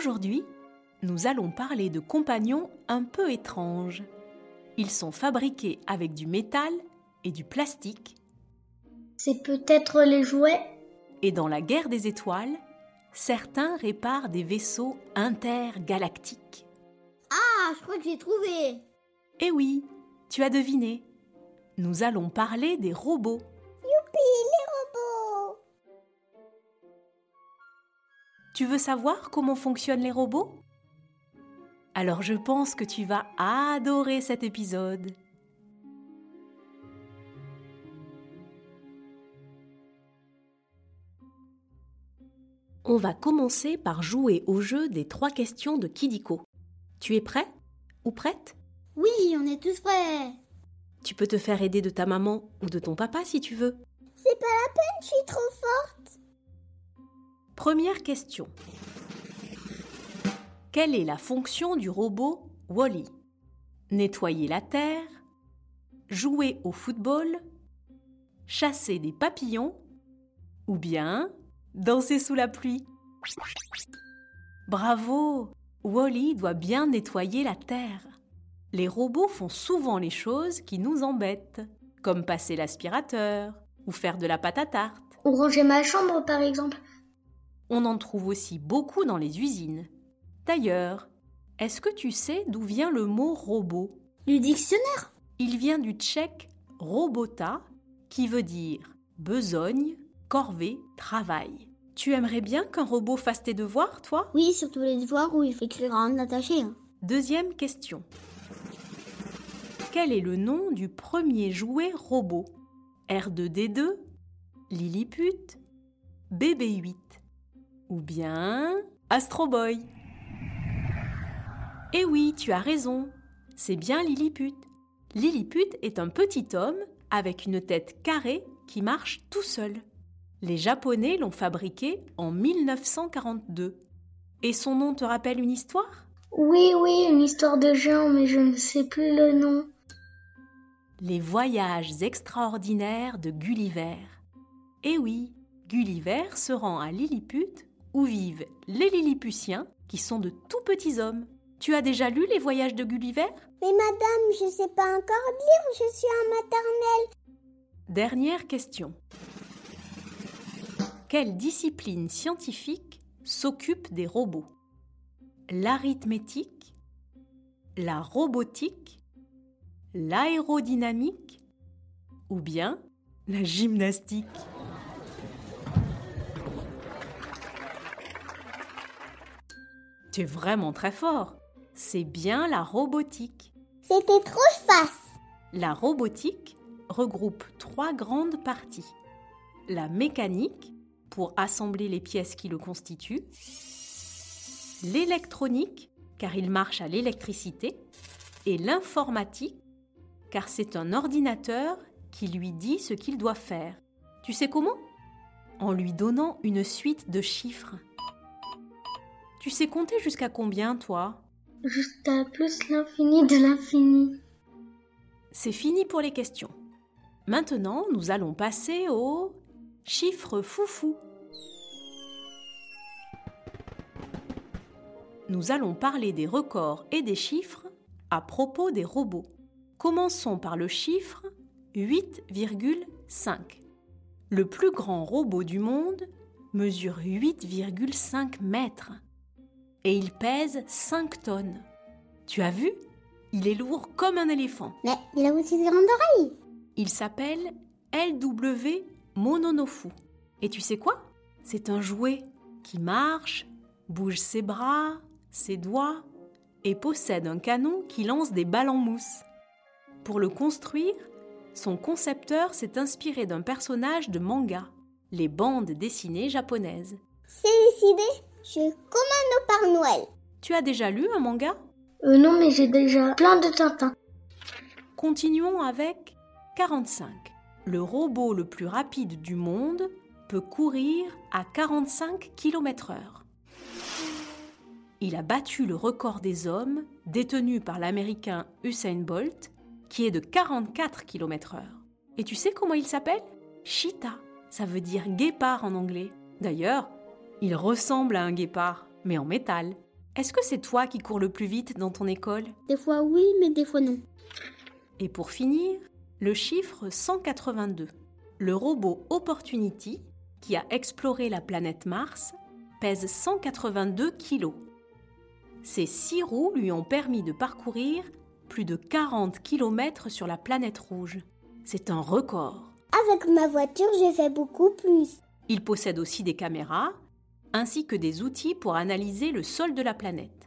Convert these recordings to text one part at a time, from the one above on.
Aujourd'hui, nous allons parler de compagnons un peu étranges. Ils sont fabriqués avec du métal et du plastique. C'est peut-être les jouets Et dans la guerre des étoiles, certains réparent des vaisseaux intergalactiques. Ah, je crois que j'ai trouvé Eh oui, tu as deviné. Nous allons parler des robots. Tu veux savoir comment fonctionnent les robots? Alors je pense que tu vas adorer cet épisode. On va commencer par jouer au jeu des trois questions de Kidiko. Tu es prêt ou prête? Oui, on est tous prêts Tu peux te faire aider de ta maman ou de ton papa si tu veux. C'est pas la peine, je suis trop forte Première question. Quelle est la fonction du robot Wally Nettoyer la terre Jouer au football Chasser des papillons Ou bien danser sous la pluie? Bravo Wally doit bien nettoyer la terre. Les robots font souvent les choses qui nous embêtent, comme passer l'aspirateur ou faire de la pâte à tarte. Ou ranger ma chambre, par exemple. On en trouve aussi beaucoup dans les usines. D'ailleurs, est-ce que tu sais d'où vient le mot robot? Du dictionnaire? Il vient du tchèque robota, qui veut dire besogne, corvée, travail. Tu aimerais bien qu'un robot fasse tes devoirs, toi? Oui, surtout les devoirs où il faut écrire en attaché. hein. Deuxième question. Quel est le nom du premier jouet robot? R2D2, Lilliput, BB8 ou bien Astro Boy Eh oui, tu as raison, c'est bien Lilliput. Lilliput est un petit homme avec une tête carrée qui marche tout seul. Les Japonais l'ont fabriqué en 1942. Et son nom te rappelle une histoire? Oui, oui, une histoire de géant, mais je ne sais plus le nom. Les voyages extraordinaires de Gulliver. Eh oui, Gulliver se rend à Lilliput où vivent les Lilliputiens qui sont de tout petits hommes? Tu as déjà lu les voyages de Gulliver? Mais madame, je sais pas encore lire, je suis en maternelle. Dernière question. Quelle discipline scientifique s'occupe des robots? L'arithmétique La robotique L'aérodynamique Ou bien la gymnastique? Tu es vraiment très fort. C'est bien la robotique. C'était trop face. La robotique regroupe trois grandes parties. La mécanique, pour assembler les pièces qui le constituent. L'électronique, car il marche à l'électricité. Et l'informatique, car c'est un ordinateur qui lui dit ce qu'il doit faire. Tu sais comment? En lui donnant une suite de chiffres. Tu sais compter jusqu'à combien, toi? Jusqu'à plus l'infini de l'infini. C'est fini pour les questions. Maintenant, nous allons passer aux chiffres foufou. Nous allons parler des records et des chiffres à propos des robots. Commençons par le chiffre 8,5. Le plus grand robot du monde mesure 8,5 mètres et il pèse 5 tonnes. Tu as vu? Il est lourd comme un éléphant. Mais il a aussi de grandes oreilles. Il s'appelle LW Mononofu. Et tu sais quoi? C'est un jouet qui marche, bouge ses bras, ses doigts et possède un canon qui lance des balles en mousse. Pour le construire, son concepteur s'est inspiré d'un personnage de manga, les bandes dessinées japonaises. C'est décidé, je commande au Père Noël. Tu as déjà lu un manga? Euh, Non, mais j'ai déjà plein de Tintins. Continuons avec 45. Le robot le plus rapide du monde peut courir à 45 km/h. Il a battu le record des hommes détenu par l'américain Usain Bolt, qui est de 44 km/h. Et tu sais comment il s'appelle? Cheetah. Ça veut dire guépard en anglais. D'ailleurs, il ressemble à un guépard, mais en métal. Est-ce que c'est toi qui cours le plus vite dans ton école? Des fois oui, mais des fois non. Et pour finir, le chiffre 182. Le robot Opportunity, qui a exploré la planète Mars, pèse 182 kilos. Ces six roues lui ont permis de parcourir plus de 40 km sur la planète rouge. C'est un record. Avec ma voiture, j'ai fait beaucoup plus. Il possède aussi des caméras, ainsi que des outils pour analyser le sol de la planète.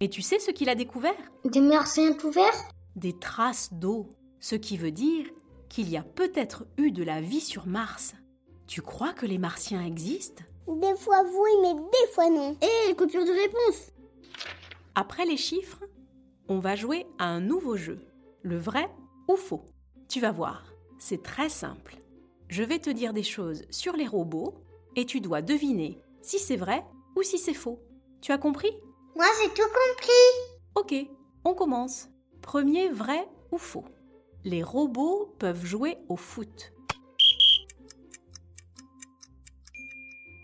Et tu sais ce qu'il a découvert? Des martiens tout verts Des traces d'eau, ce qui veut dire qu'il y a peut-être eu de la vie sur Mars. Tu crois que les martiens existent? Des fois oui, mais des fois non. Et coupure de réponse Après les chiffres, on va jouer à un nouveau jeu, le vrai ou faux. Tu vas voir, c'est très simple. Je vais te dire des choses sur les robots et tu dois deviner si c'est vrai ou si c'est faux. Tu as compris? Moi, j'ai tout compris. Ok, on commence. Premier vrai ou faux? Les robots peuvent jouer au foot.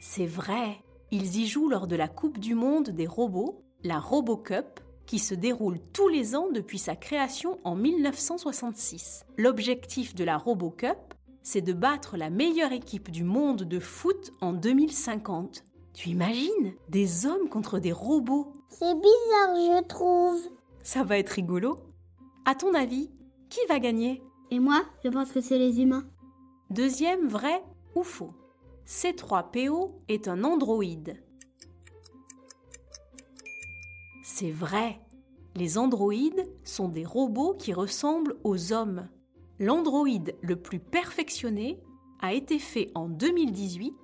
C'est vrai, ils y jouent lors de la Coupe du Monde des robots, la RoboCup, qui se déroule tous les ans depuis sa création en 1966. L'objectif de la RoboCup, c'est de battre la meilleure équipe du monde de foot en 2050. Tu imagines? Des hommes contre des robots C'est bizarre, je trouve. Ça va être rigolo. À ton avis, qui va gagner? Et moi, je pense que c'est les humains. Deuxième vrai ou faux? C3PO est un androïde. C'est vrai. Les androïdes sont des robots qui ressemblent aux hommes. L'androïde le plus perfectionné a été fait en 2018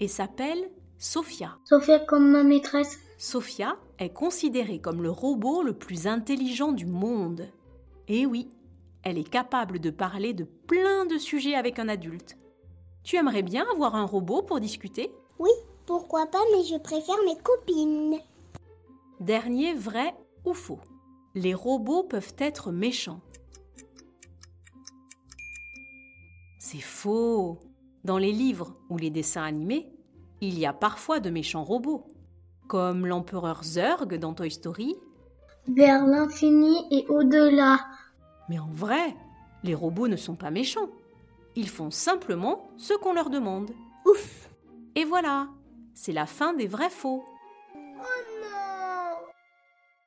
et s'appelle Sophia. Sophia comme ma maîtresse. Sophia est considérée comme le robot le plus intelligent du monde. Et oui, elle est capable de parler de plein de sujets avec un adulte. Tu aimerais bien avoir un robot pour discuter? Oui, pourquoi pas, mais je préfère mes copines. Dernier vrai ou faux Les robots peuvent être méchants. C'est faux. Dans les livres ou les dessins animés, il y a parfois de méchants robots, comme l'empereur Zurg dans Toy Story. Vers l'infini et au-delà. Mais en vrai, les robots ne sont pas méchants. Ils font simplement ce qu'on leur demande. Ouf Et voilà, c'est la fin des vrais faux. Oh non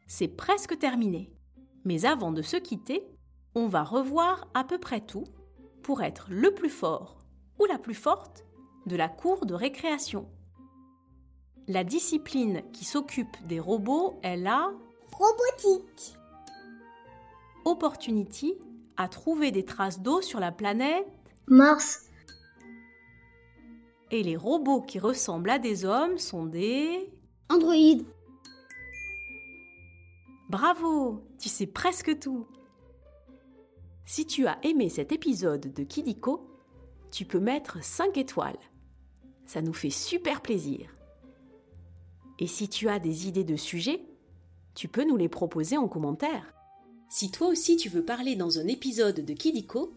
C'est presque terminé. Mais avant de se quitter, on va revoir à peu près tout pour être le plus fort ou la plus forte de la cour de récréation. La discipline qui s'occupe des robots est la Robotique. Opportunity à trouver des traces d'eau sur la planète Mars. et les robots qui ressemblent à des hommes sont des... Android. Bravo, tu sais presque tout. Si tu as aimé cet épisode de Kidiko, tu peux mettre 5 étoiles. Ça nous fait super plaisir. Et si tu as des idées de sujets, tu peux nous les proposer en commentaire. Si toi aussi tu veux parler dans un épisode de Kidiko,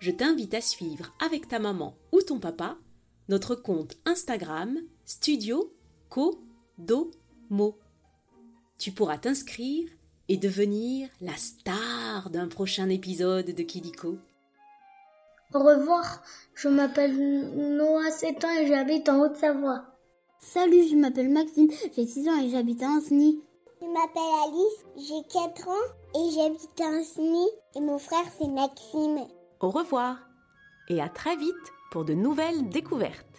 je t'invite à suivre avec ta maman ou ton papa notre compte Instagram Studio Kodomo. Tu pourras t'inscrire et devenir la star d'un prochain épisode de Kidiko. Au revoir, je m'appelle Noah 7 ans et j'habite en Haute-Savoie. Salut, je m'appelle Maxime, j'ai 6 ans et j'habite à Ancenis. Je m'appelle Alice, j'ai 4 ans et j'habite à Ancenis et mon frère c'est Maxime. Au revoir et à très vite pour de nouvelles découvertes.